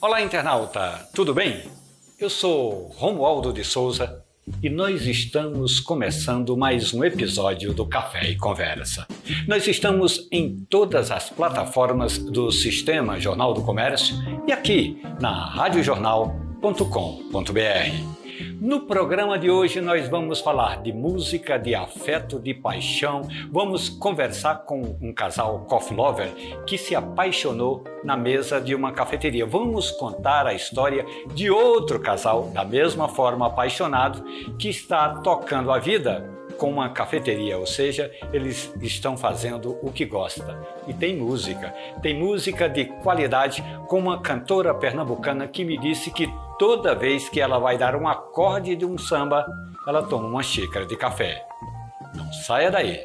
Olá, internauta, tudo bem? Eu sou Romualdo de Souza e nós estamos começando mais um episódio do Café e Conversa. Nós estamos em todas as plataformas do Sistema Jornal do Comércio e aqui na radiojornal.com.br. No programa de hoje nós vamos falar de música, de afeto, de paixão. Vamos conversar com um casal coffee lover que se apaixonou na mesa de uma cafeteria. Vamos contar a história de outro casal da mesma forma apaixonado que está tocando a vida com uma cafeteria, ou seja, eles estão fazendo o que gosta. E tem música, tem música de qualidade com uma cantora pernambucana que me disse que toda vez que ela vai dar um acorde de um samba, ela toma uma xícara de café. Não saia daí!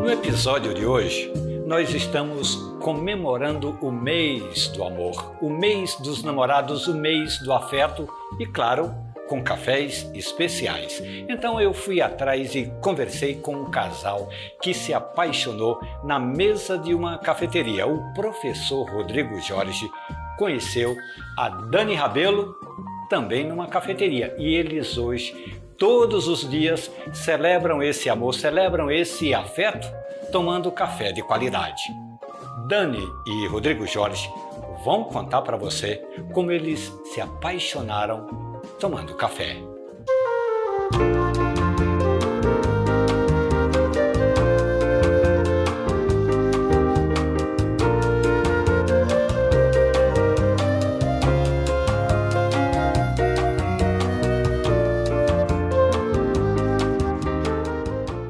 No episódio de hoje, nós estamos comemorando o mês do amor, o mês dos namorados, o mês do afeto e, claro, com cafés especiais. Então eu fui atrás e conversei com um casal que se apaixonou na mesa de uma cafeteria. O professor Rodrigo Jorge conheceu a Dani Rabelo também numa cafeteria e eles hoje todos os dias celebram esse amor, celebram esse afeto tomando café de qualidade. Dani e Rodrigo Jorge vão contar para você como eles se apaixonaram tomando café.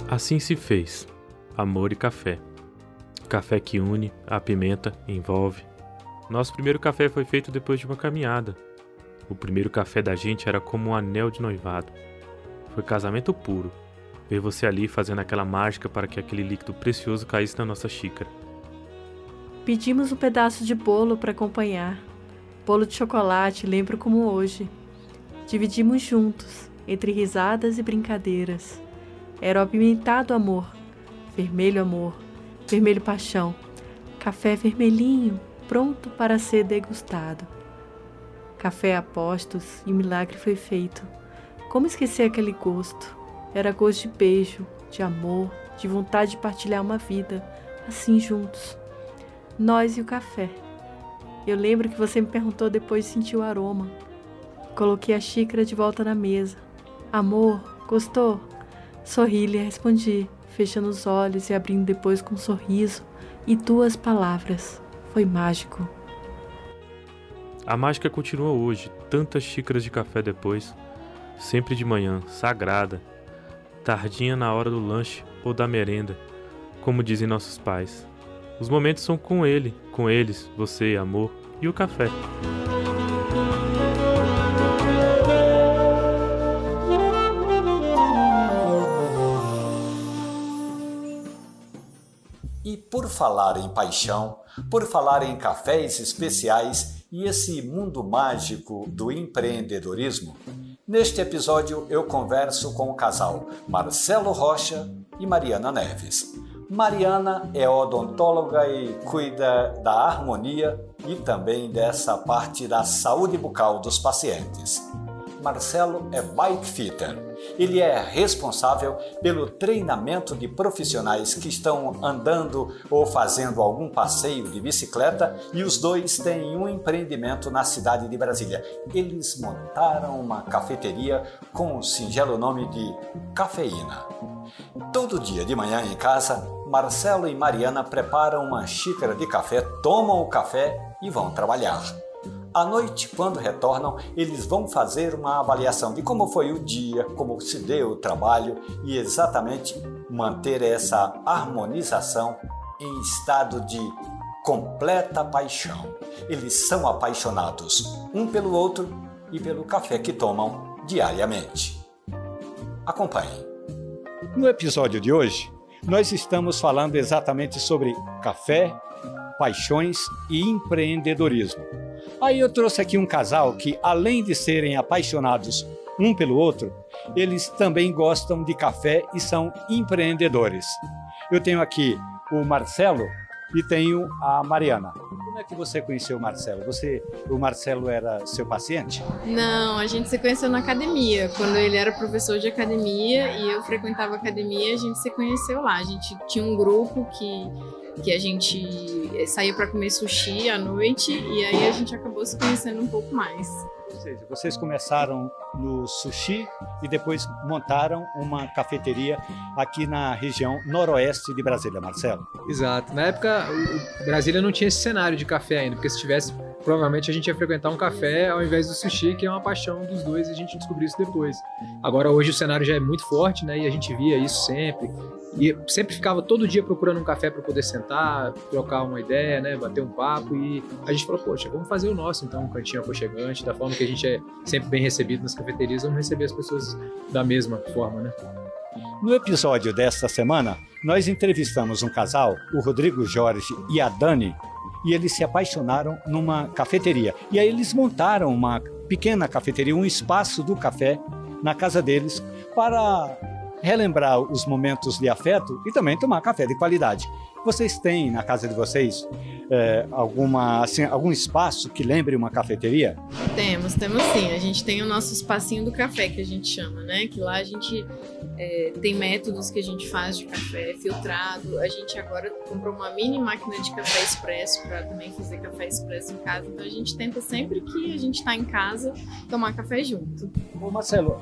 Assim se fez. Amor e café. Café que une, apimenta, envolve. Nosso primeiro café foi feito depois de uma caminhada. O primeiro café da gente era como um anel de noivado. Foi casamento puro. Ver você ali fazendo aquela mágica para que aquele líquido precioso caísse na nossa xícara. Pedimos um pedaço de bolo para acompanhar. Bolo de chocolate, lembro como hoje. Dividimos juntos, entre risadas e brincadeiras. Era o apimentado amor, vermelho amor, vermelho paixão, café vermelhinho, pronto para ser degustado. Café a postos e milagre foi feito. Como esquecer aquele gosto? Era gosto de beijo, de amor, de vontade de partilhar uma vida, assim juntos. Nós e o café. Eu lembro que você me perguntou depois de sentir o aroma. Coloquei a xícara de volta na mesa. Amor, gostou? Sorri e respondi, fechando os olhos e abrindo depois com um sorriso e duas palavras. Foi mágico. A mágica continua hoje, tantas xícaras de café depois, sempre de manhã, sagrada, tardinha na hora do lanche ou da merenda, como dizem nossos pais. Os momentos são com ele, com eles, você, amor e o café. Por falar em paixão, por falar em cafés especiais e esse mundo mágico do empreendedorismo, neste episódio eu converso com o casal Marcelo Rocha e Mariana Neves. Mariana é odontóloga e cuida da harmonia e também dessa parte da saúde bucal dos pacientes. Marcelo é bike fitter. Ele é responsável pelo treinamento de profissionais que estão andando ou fazendo algum passeio de bicicleta e os dois têm um empreendimento na cidade de Brasília. Eles montaram uma cafeteria com o singelo nome de Cafeína. Todo dia de manhã em casa, Marcelo e Mariana preparam uma xícara de café, tomam o café e vão trabalhar. À noite, quando retornam, eles vão fazer uma avaliação de como foi o dia, como se deu o trabalho e exatamente manter essa harmonização em estado de completa paixão. Eles são apaixonados um pelo outro e pelo café que tomam diariamente. Acompanhe. No episódio de hoje, nós estamos falando exatamente sobre café, paixões e empreendedorismo. Aí eu trouxe aqui um casal que, além de serem apaixonados um pelo outro, eles também gostam de café e são empreendedores. Eu tenho aqui o Marcelo e tenho a Mariana. Como é que você conheceu o Marcelo? Você, o Marcelo era seu paciente? Não, a gente se conheceu na academia. Quando ele era professor de academia e eu frequentava academia, a gente se conheceu lá. A gente tinha um grupo que que a gente saía para comer sushi à noite e aí a gente acabou se conhecendo um pouco mais seja, vocês começaram no sushi e depois montaram uma cafeteria aqui na região noroeste de Brasília, Marcelo. Exato. Na época, Brasília não tinha esse cenário de café ainda, porque se tivesse, provavelmente a gente ia frequentar um café ao invés do sushi, que é uma paixão dos dois, e a gente descobriu isso depois. Agora, hoje o cenário já é muito forte, né? E a gente via isso sempre. E sempre ficava todo dia procurando um café para poder sentar, trocar uma ideia, né? Bater um papo. E a gente falou, poxa, vamos fazer o nosso, então, um cantinho aconchegante, da forma que a gente é sempre bem recebido nas cafeterias, vamos receber as pessoas da mesma forma, né? No episódio desta semana, nós entrevistamos um casal, o Rodrigo Jorge e a Dani, e eles se apaixonaram numa cafeteria. E aí eles montaram uma pequena cafeteria, um espaço do café na casa deles para relembrar os momentos de afeto e também tomar café de qualidade. Vocês têm na casa de vocês é, alguma, assim, algum espaço que lembre uma cafeteria? Temos, temos sim. A gente tem o nosso espacinho do café que a gente chama, né? Que lá a gente é, tem métodos que a gente faz de café filtrado. A gente agora comprou uma mini máquina de café expresso para também fazer café expresso em casa. Então a gente tenta sempre que a gente está em casa tomar café junto. Ô Marcelo,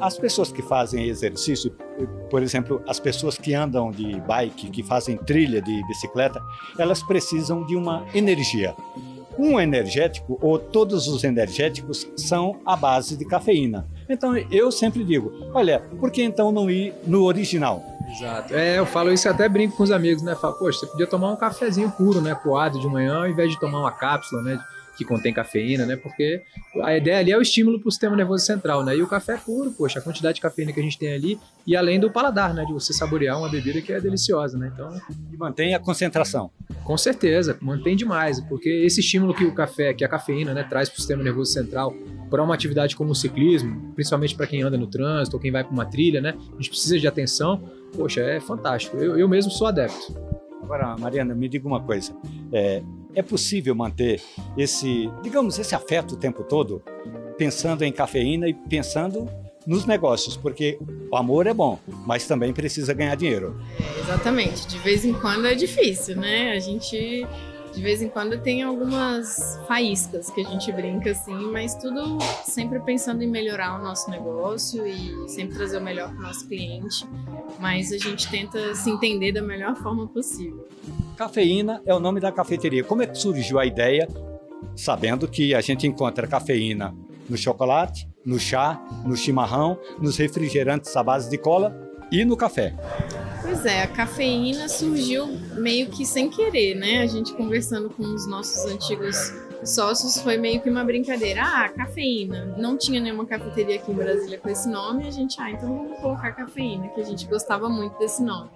as pessoas que fazem exercício, por exemplo, as pessoas que andam de bike, que fazem trilha de bicicleta, elas precisam de uma energia. Um energético, ou todos os energéticos, são a base de cafeína. Então eu sempre digo: olha, por que então não ir no original? Exato. É, eu falo isso até brinco com os amigos, né? Falo, poxa, você podia tomar um cafezinho puro, né? Coado de manhã, ao invés de tomar uma cápsula, né? Que contém cafeína, né? Porque a ideia ali é o estímulo para o sistema nervoso central, né? E o café é puro, poxa, a quantidade de cafeína que a gente tem ali e além do paladar, né? De você saborear uma bebida que é deliciosa, né? Então e mantém a concentração. Com certeza, mantém demais, porque esse estímulo que o café, que a cafeína, né, traz para o sistema nervoso central para uma atividade como o ciclismo, principalmente para quem anda no trânsito ou quem vai para uma trilha, né? A gente precisa de atenção. Poxa, é fantástico. Eu, eu mesmo sou adepto. Agora, Mariana, me diga uma coisa. É, é possível manter esse, digamos, esse afeto o tempo todo, pensando em cafeína e pensando nos negócios, porque o amor é bom, mas também precisa ganhar dinheiro. É, exatamente. De vez em quando é difícil, né? A gente de vez em quando tem algumas faíscas que a gente brinca assim, mas tudo sempre pensando em melhorar o nosso negócio e sempre trazer o melhor para o nosso cliente. Mas a gente tenta se entender da melhor forma possível. Cafeína é o nome da cafeteria. Como é que surgiu a ideia, sabendo que a gente encontra cafeína no chocolate, no chá, no chimarrão, nos refrigerantes à base de cola e no café? Pois é, a cafeína surgiu meio que sem querer, né? A gente conversando com os nossos antigos sócios foi meio que uma brincadeira. Ah, cafeína. Não tinha nenhuma cafeteria aqui em Brasília com esse nome. A gente, ah, então vamos colocar cafeína, que a gente gostava muito desse nome.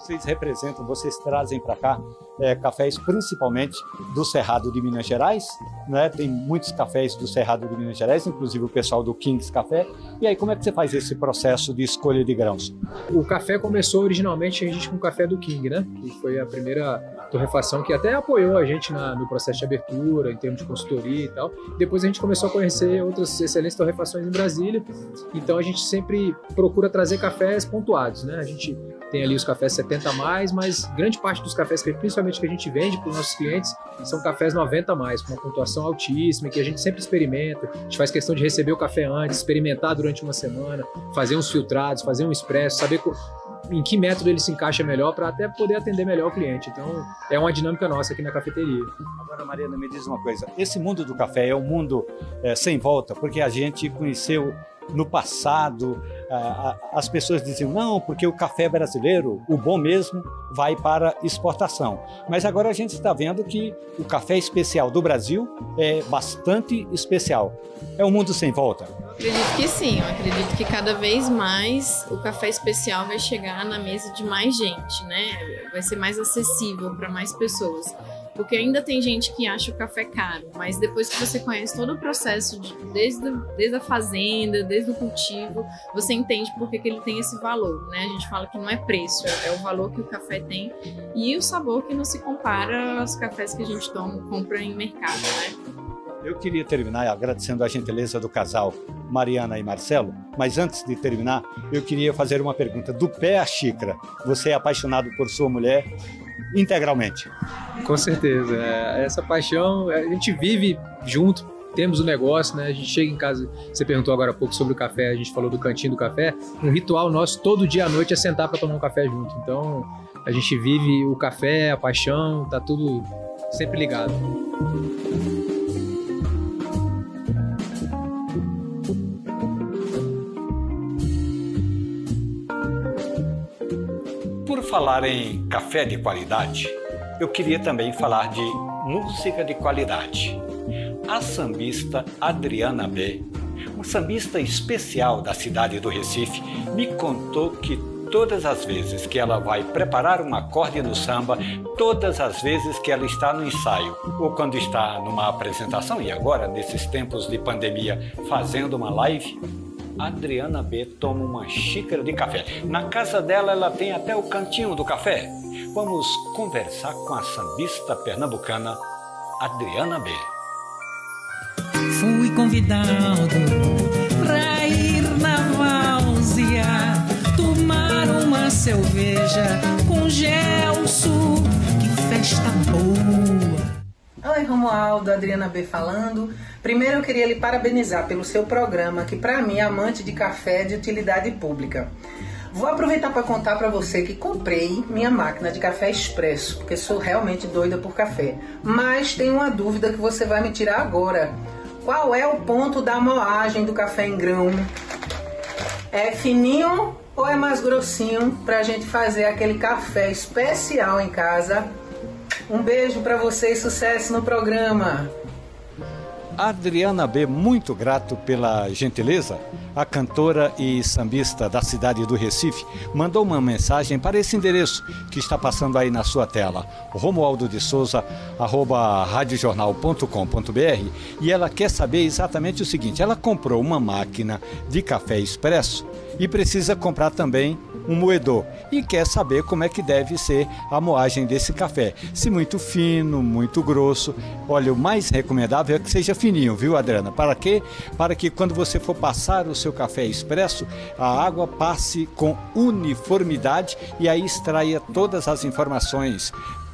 Vocês representam, vocês trazem para cá é, cafés principalmente do Cerrado de Minas Gerais, né? Tem muitos cafés do Cerrado de Minas Gerais, inclusive o pessoal do Kings Café. E aí, como é que você faz esse processo de escolha de grãos? O café começou originalmente a gente com o café do King, né? Que foi a primeira torrefação que até apoiou a gente na, no processo de abertura, em termos de consultoria e tal. Depois a gente começou a conhecer outras excelentes torrefações em Brasília. Então a gente sempre procura trazer cafés pontuados, né? A gente tem ali os cafés 70 mais, mas grande parte dos cafés, que, principalmente que a gente vende para os nossos clientes, são cafés 90 mais, com uma pontuação altíssima, que a gente sempre experimenta. A gente faz questão de receber o café antes, experimentar durante uma semana, fazer uns filtrados, fazer um expresso, saber em que método ele se encaixa melhor para até poder atender melhor o cliente. Então, é uma dinâmica nossa aqui na cafeteria. Agora, Mariana, me diz uma coisa: esse mundo do café é um mundo é, sem volta, porque a gente conheceu no passado as pessoas diziam, não, porque o café brasileiro, o bom mesmo, vai para exportação. Mas agora a gente está vendo que o café especial do Brasil é bastante especial. É um mundo sem volta. Acredito que sim, eu acredito que cada vez mais o café especial vai chegar na mesa de mais gente, né? Vai ser mais acessível para mais pessoas. Porque ainda tem gente que acha o café caro, mas depois que você conhece todo o processo, de, desde, desde a fazenda, desde o cultivo, você entende por que, que ele tem esse valor, né? A gente fala que não é preço, é, é o valor que o café tem e o sabor que não se compara aos cafés que a gente toma, compra em mercado, né? Eu queria terminar agradecendo a gentileza do casal Mariana e Marcelo, mas antes de terminar, eu queria fazer uma pergunta. Do pé à xícara, você é apaixonado por sua mulher integralmente. Com certeza. É, essa paixão, a gente vive junto, temos o um negócio, né? A gente chega em casa, você perguntou agora há pouco sobre o café, a gente falou do cantinho do café. Um ritual nosso todo dia à noite é sentar para tomar um café junto. Então, a gente vive o café, a paixão, tá tudo sempre ligado. Falar em café de qualidade, eu queria também falar de música de qualidade. A sambista Adriana B, uma sambista especial da cidade do Recife, me contou que todas as vezes que ela vai preparar um acorde no samba, todas as vezes que ela está no ensaio ou quando está numa apresentação e agora nesses tempos de pandemia fazendo uma live, Adriana B toma uma xícara de café. Na casa dela, ela tem até o cantinho do café. Vamos conversar com a sambista pernambucana Adriana B. Fui convidado para ir na várzea tomar uma cerveja com Gelson. Que festa boa! Oi, Romualdo, Adriana B falando. Primeiro eu queria lhe parabenizar pelo seu programa, que para mim, amante de café, é de utilidade pública. Vou aproveitar para contar para você que comprei minha máquina de café expresso, porque sou realmente doida por café. Mas tenho uma dúvida que você vai me tirar agora. Qual é o ponto da moagem do café em grão? É fininho ou é mais grossinho para a gente fazer aquele café especial em casa? Um beijo para você e sucesso no programa. Adriana B, muito grato pela gentileza, a cantora e sambista da cidade do Recife, mandou uma mensagem para esse endereço que está passando aí na sua tela, romualdo de souza, arroba radiojornal.com.br e ela quer saber exatamente o seguinte, ela comprou uma máquina de café expresso e precisa comprar também um moedor e quer saber como é que deve ser a moagem desse café. Se muito fino, muito grosso. Olha, o mais recomendável é que seja fininho, viu, Adriana? Para quê? Para que quando você for passar o seu café expresso, a água passe com uniformidade e aí extraia todas as informações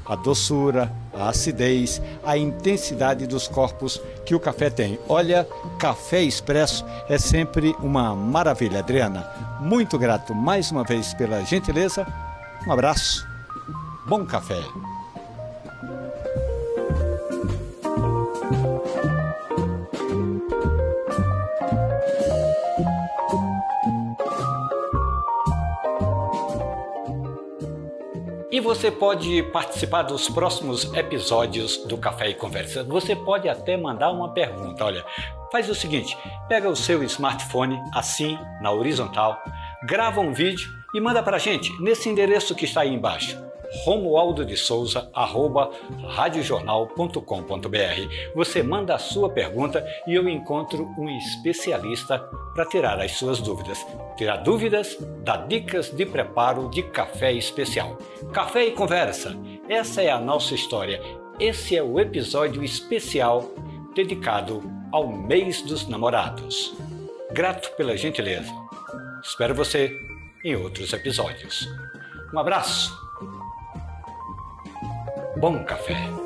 a doçura, a acidez, a intensidade dos corpos que o café tem. Olha, café expresso é sempre uma maravilha, Adriana. Muito grato mais uma vez pela gentileza. Um abraço. Bom café. E você pode participar dos próximos episódios do Café e Conversa. Você pode até mandar uma pergunta. Olha, faz o seguinte: pega o seu smartphone assim, na horizontal, grava um vídeo e manda para a gente nesse endereço que está aí embaixo romualdo de souza arroba radiojornal.com.br. Você manda a sua pergunta e eu encontro um especialista para tirar as suas dúvidas. Tirar dúvidas, dá dicas de preparo de café especial. Café e conversa. Essa é a nossa história. Esse é o episódio especial dedicado ao mês dos namorados. Grato pela gentileza. Espero você em outros episódios. Um abraço Bom Café.